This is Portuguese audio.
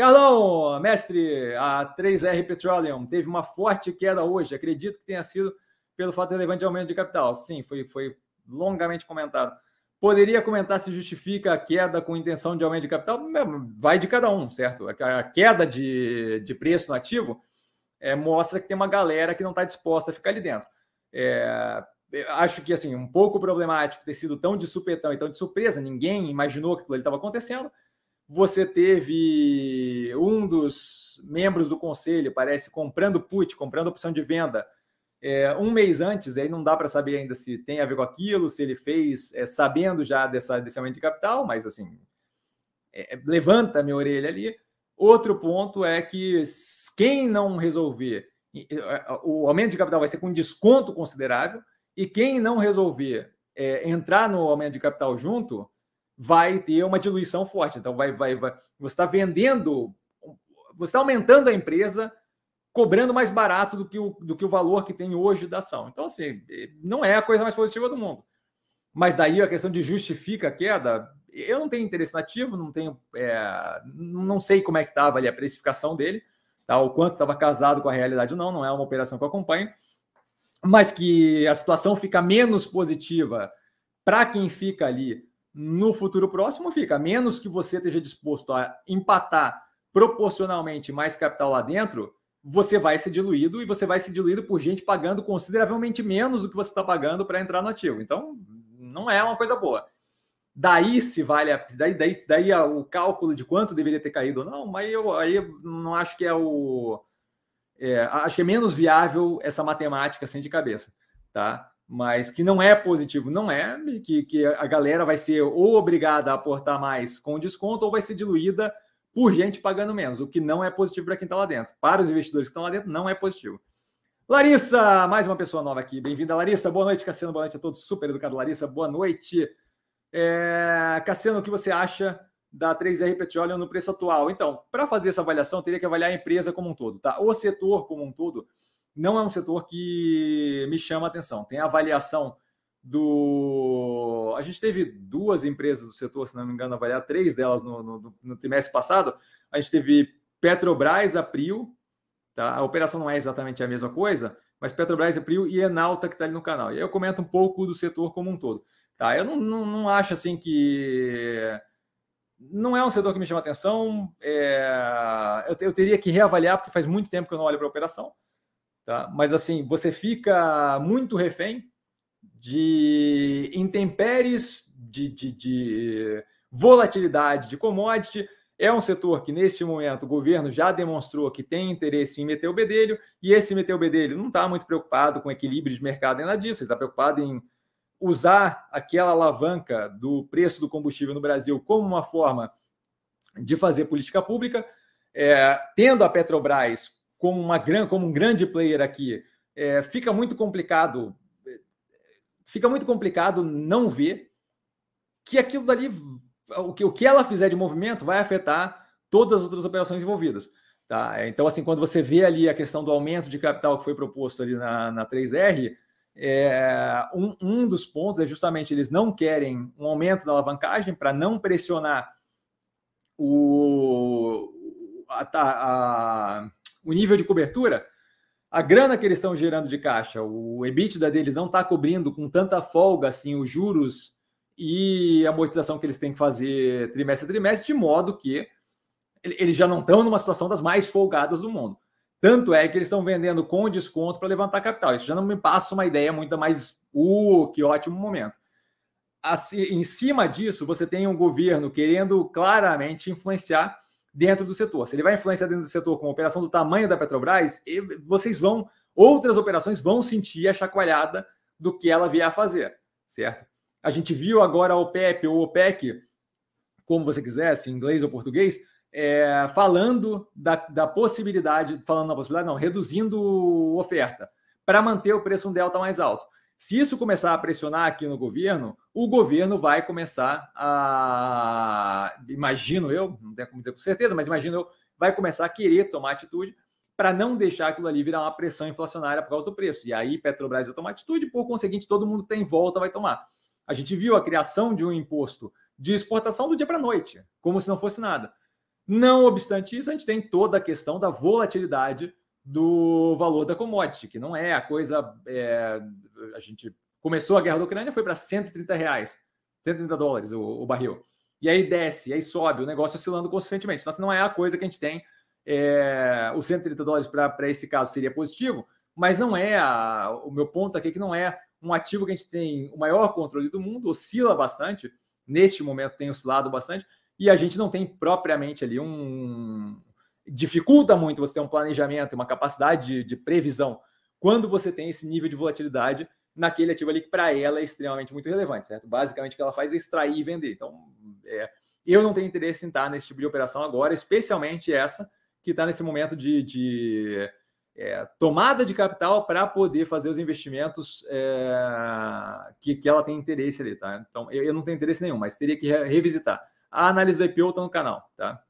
Carlão, mestre, a 3R Petroleum teve uma forte queda hoje. Acredito que tenha sido pelo fato relevante de aumento de capital. Sim, foi, foi longamente comentado. Poderia comentar se justifica a queda com intenção de aumento de capital? Vai de cada um, certo? A queda de, de preço no ativo é, mostra que tem uma galera que não está disposta a ficar ali dentro. É, acho que assim um pouco problemático ter sido tão de supetão e tão de surpresa. Ninguém imaginou que aquilo estava acontecendo. Você teve um dos membros do conselho, parece, comprando put, comprando opção de venda é, um mês antes, aí não dá para saber ainda se tem a ver com aquilo, se ele fez é, sabendo já dessa, desse aumento de capital, mas assim, é, levanta a minha orelha ali. Outro ponto é que quem não resolver, o aumento de capital vai ser com desconto considerável, e quem não resolver é, entrar no aumento de capital junto, vai ter uma diluição forte. Então, vai, vai, vai você está vendendo, você está aumentando a empresa cobrando mais barato do que, o, do que o valor que tem hoje da ação. Então, assim, não é a coisa mais positiva do mundo. Mas daí a questão de justifica a queda, eu não tenho interesse nativo, não tenho, é, não sei como é que estava ali a precificação dele, tá? o quanto estava casado com a realidade ou não, não é uma operação que eu acompanho, mas que a situação fica menos positiva para quem fica ali no futuro próximo, fica, menos que você esteja disposto a empatar proporcionalmente mais capital lá dentro, você vai ser diluído e você vai ser diluído por gente pagando consideravelmente menos do que você está pagando para entrar no ativo. Então, não é uma coisa boa. Daí se vale, a, daí, daí, daí o cálculo de quanto deveria ter caído ou não, mas eu aí não acho que é o. É, acho que é menos viável essa matemática assim de cabeça, tá? Mas que não é positivo, não é, que, que a galera vai ser ou obrigada a aportar mais com desconto ou vai ser diluída por gente pagando menos, o que não é positivo para quem está lá dentro. Para os investidores que estão lá dentro, não é positivo. Larissa, mais uma pessoa nova aqui. Bem-vinda, Larissa. Boa noite, Cassiano. Boa noite a todos. Super educado, Larissa. Boa noite. É... Cassiano, o que você acha da 3R Petroleum no preço atual? Então, para fazer essa avaliação, teria que avaliar a empresa como um todo, tá? O setor como um todo não é um setor que me chama a atenção. Tem a avaliação do. A gente teve duas empresas do setor, se não me engano, avaliar três delas no, no, no trimestre passado. A gente teve Petrobras, April, tá? A operação não é exatamente a mesma coisa, mas Petrobras, April e Enalta que está ali no canal. E aí eu comento um pouco do setor como um todo. Tá? Eu não, não, não acho assim que. Não é um setor que me chama atenção. É... Eu, eu teria que reavaliar, porque faz muito tempo que eu não olho para a operação. Tá? Mas assim, você fica muito refém de intempéries, de, de, de volatilidade de commodity. É um setor que, neste momento, o governo já demonstrou que tem interesse em meter o bedelho, e esse meter o bedelho não está muito preocupado com equilíbrio de mercado nem nada disso, ele está preocupado em usar aquela alavanca do preço do combustível no Brasil como uma forma de fazer política pública, é, tendo a Petrobras como, uma, como um grande player aqui, é, fica muito complicado fica muito complicado não ver que aquilo dali, o que, o que ela fizer de movimento vai afetar todas as outras operações envolvidas. Tá? Então, assim, quando você vê ali a questão do aumento de capital que foi proposto ali na, na 3R, é, um, um dos pontos é justamente eles não querem um aumento da alavancagem para não pressionar o, a, a, o nível de cobertura a grana que eles estão gerando de caixa, o EBITDA deles não está cobrindo com tanta folga assim os juros e a amortização que eles têm que fazer trimestre a trimestre, de modo que eles já não estão numa situação das mais folgadas do mundo. Tanto é que eles estão vendendo com desconto para levantar capital. Isso já não me passa uma ideia muito mais, uh, que ótimo momento. Assim, em cima disso, você tem um governo querendo claramente influenciar dentro do setor. Se ele vai influenciar dentro do setor com uma operação do tamanho da Petrobras, vocês vão, outras operações vão sentir a chacoalhada do que ela vier a fazer, certo? A gente viu agora a OPEP ou OPEC, como você quiser, se inglês ou português, é, falando da, da possibilidade, falando na possibilidade, não, reduzindo oferta para manter o preço um delta mais alto. Se isso começar a pressionar aqui no governo, o governo vai começar a, imagino eu, não tenho como dizer com certeza, mas imagino eu, vai começar a querer tomar atitude para não deixar aquilo ali virar uma pressão inflacionária por causa do preço. E aí Petrobras vai tomar atitude, por conseguinte, todo mundo que tem tá volta vai tomar. A gente viu a criação de um imposto de exportação do dia para a noite, como se não fosse nada. Não obstante isso, a gente tem toda a questão da volatilidade do valor da commodity, que não é a coisa. É, a gente começou a guerra da Ucrânia, foi para 130 reais, 130 dólares o, o, barril. E aí desce, e aí sobe, o negócio oscilando constantemente. Então, não é a coisa que a gente tem. É, os 130 dólares para esse caso seria positivo, mas não é a, o meu ponto aqui é que não é um ativo que a gente tem o maior controle do mundo, oscila bastante, neste momento tem oscilado bastante, e a gente não tem propriamente ali um. Dificulta muito você ter um planejamento, uma capacidade de, de previsão quando você tem esse nível de volatilidade naquele ativo ali que para ela é extremamente muito relevante, certo? Basicamente o que ela faz é extrair e vender. Então, é, eu não tenho interesse em estar nesse tipo de operação agora, especialmente essa que está nesse momento de, de é, tomada de capital para poder fazer os investimentos é, que, que ela tem interesse ali, tá? Então, eu, eu, não tenho interesse nenhum, mas teria que re revisitar. A análise do IPO está no canal, tá?